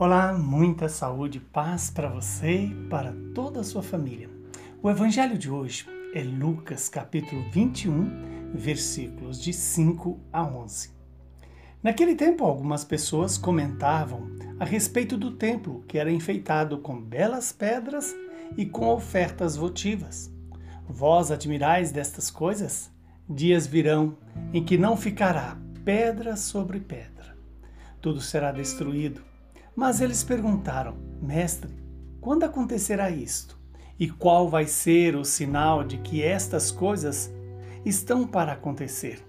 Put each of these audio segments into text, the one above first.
Olá, muita saúde e paz para você e para toda a sua família. O evangelho de hoje é Lucas, capítulo 21, versículos de 5 a 11. Naquele tempo, algumas pessoas comentavam a respeito do templo, que era enfeitado com belas pedras e com ofertas votivas. Vós admirais destas coisas? Dias virão em que não ficará pedra sobre pedra. Tudo será destruído mas eles perguntaram: Mestre, quando acontecerá isto? E qual vai ser o sinal de que estas coisas estão para acontecer?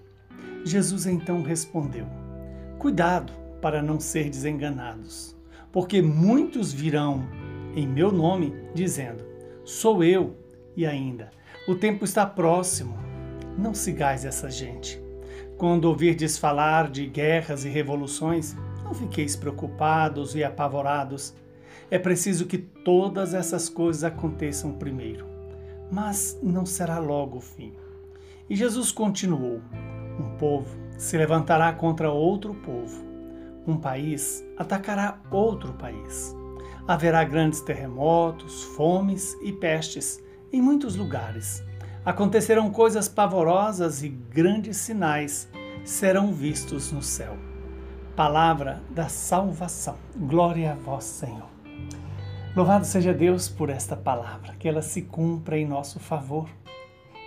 Jesus então respondeu: Cuidado para não ser desenganados, porque muitos virão em meu nome dizendo: Sou eu, e ainda, o tempo está próximo. Não sigais essa gente. Quando ouvirdes falar de guerras e revoluções, não fiqueis preocupados e apavorados. É preciso que todas essas coisas aconteçam primeiro, mas não será logo o fim. E Jesus continuou: Um povo se levantará contra outro povo, um país atacará outro país. Haverá grandes terremotos, fomes e pestes em muitos lugares. Acontecerão coisas pavorosas e grandes sinais serão vistos no céu palavra da salvação. Glória a vós, Senhor. Louvado seja Deus por esta palavra, que ela se cumpra em nosso favor.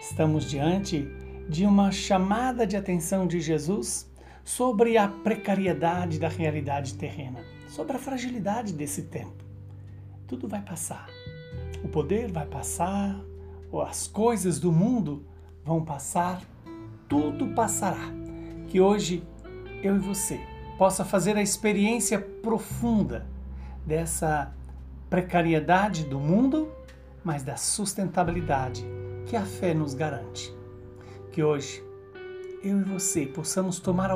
Estamos diante de uma chamada de atenção de Jesus sobre a precariedade da realidade terrena, sobre a fragilidade desse tempo. Tudo vai passar. O poder vai passar, as coisas do mundo vão passar, tudo passará. Que hoje eu e você possa fazer a experiência profunda dessa precariedade do mundo, mas da sustentabilidade que a fé nos garante. Que hoje eu e você possamos tomar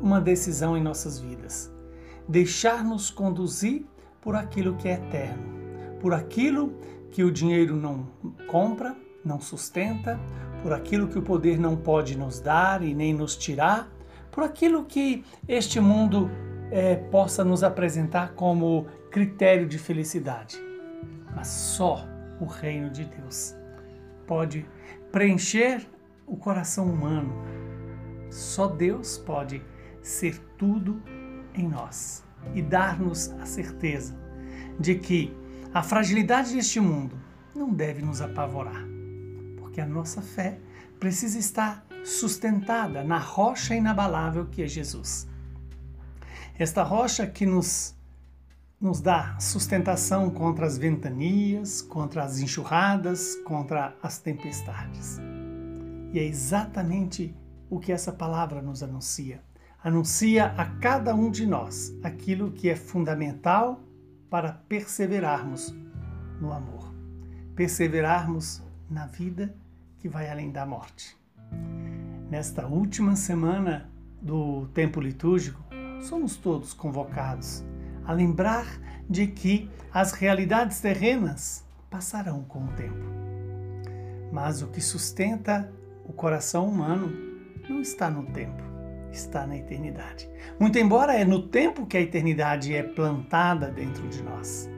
uma decisão em nossas vidas, deixar-nos conduzir por aquilo que é eterno, por aquilo que o dinheiro não compra, não sustenta, por aquilo que o poder não pode nos dar e nem nos tirar, por aquilo que este mundo é, possa nos apresentar como critério de felicidade. Mas só o reino de Deus pode preencher o coração humano. Só Deus pode ser tudo em nós e dar-nos a certeza de que a fragilidade deste mundo não deve nos apavorar, porque a nossa fé precisa estar sustentada na rocha inabalável que é Jesus. Esta rocha que nos, nos dá sustentação contra as ventanias, contra as enxurradas, contra as tempestades. E é exatamente o que essa palavra nos anuncia. Anuncia a cada um de nós aquilo que é fundamental para perseverarmos no amor, perseverarmos na vida que vai além da morte nesta última semana do tempo litúrgico, somos todos convocados a lembrar de que as realidades terrenas passarão com o tempo. Mas o que sustenta o coração humano não está no tempo, está na eternidade. Muito embora é no tempo que a eternidade é plantada dentro de nós.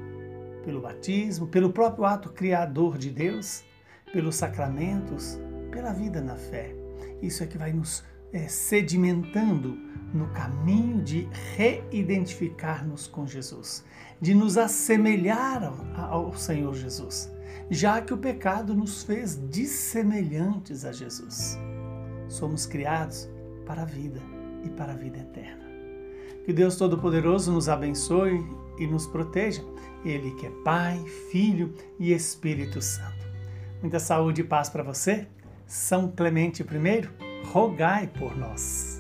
Pelo batismo, pelo próprio ato criador de Deus, pelos sacramentos, pela vida na fé. Isso é que vai nos é, sedimentando no caminho de reidentificar-nos com Jesus, de nos assemelhar ao, ao Senhor Jesus, já que o pecado nos fez dissemelhantes a Jesus. Somos criados para a vida e para a vida eterna. Que Deus Todo-Poderoso nos abençoe e nos proteja, Ele que é Pai, Filho e Espírito Santo. Muita saúde e paz para você são Clemente I, rogai por nós.